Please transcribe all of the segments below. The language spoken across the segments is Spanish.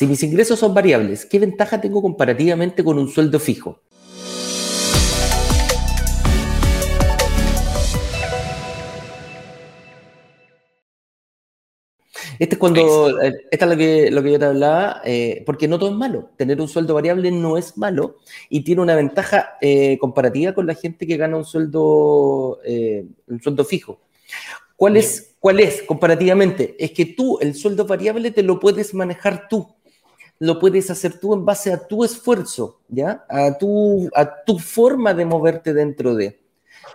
si mis ingresos son variables, ¿qué ventaja tengo comparativamente con un sueldo fijo? Este es cuando, eh, esta es lo que, lo que yo te hablaba, eh, porque no todo es malo. Tener un sueldo variable no es malo y tiene una ventaja eh, comparativa con la gente que gana un sueldo, un sueldo fijo. ¿Cuál es, ¿Cuál es comparativamente? Es que tú el sueldo variable te lo puedes manejar tú. Lo puedes hacer tú en base a tu esfuerzo, ¿ya? A tu, a tu forma de moverte dentro de.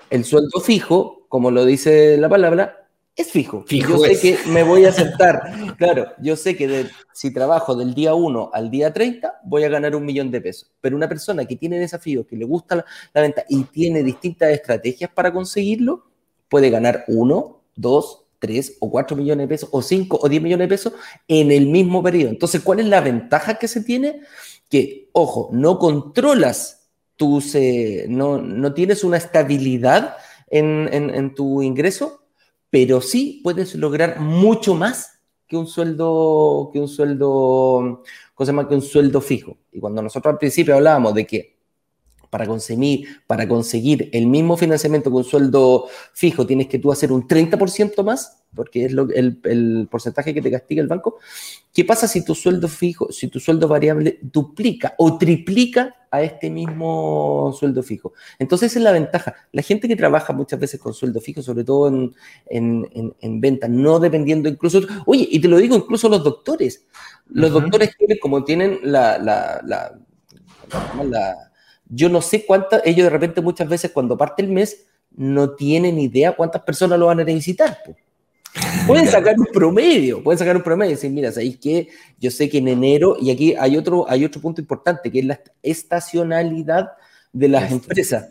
El sueldo fijo, como lo dice la palabra, es fijo. yo sé que me voy a sentar. claro, yo sé que si trabajo del día 1 al día 30, voy a ganar un millón de pesos. Pero una persona que tiene desafíos, que le gusta la, venta y tiene distintas estrategias para conseguirlo, puede ganar 1, 2, 3 o 4 millones de pesos, o 5 o 10 millones de pesos en el mismo periodo. Entonces, ¿cuál es la ventaja que se tiene? Que, ojo, no controlas tus, eh, no, no, tienes una estabilidad en, en tu ingreso, pero sí puedes lograr mucho más que un sueldo, que un sueldo, cosa más que un sueldo fijo. Y cuando nosotros al principio hablábamos de que para conseguir, para conseguir el mismo financiamiento con sueldo fijo tienes que tú hacer un 30% más, porque es el, porcentaje que te castiga el banco. ¿Qué pasa si tu sueldo fijo, si tu sueldo variable duplica o triplica a este mismo sueldo fijo? Entonces esa es la ventaja. La gente que trabaja muchas veces con sueldo fijo, sobre todo en, en, en, venta, no dependiendo incluso, oye, y te lo digo incluso los doctores. Los doctores tienen, como tienen la, la, la, la yo no sé cuántas, ellos de repente muchas veces cuando parte el mes no tienen idea cuántas personas lo van a necesitar. Pueden sacar un promedio, pueden sacar un promedio y decir, mira, ¿sabéis qué? Yo sé que en enero, y aquí hay otro, hay otro punto importante, que es la estacionalidad de las empresas.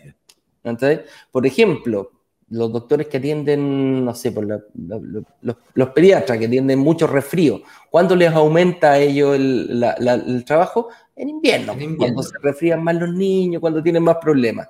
Entonces, por ejemplo, los doctores que atienden, no sé, por los, pediatras que atienden mucho resfrío, ¿cuándo les aumenta a ellos el, trabajo? En invierno, en invierno, cuando se resfrían más los niños, cuando tienen más problemas.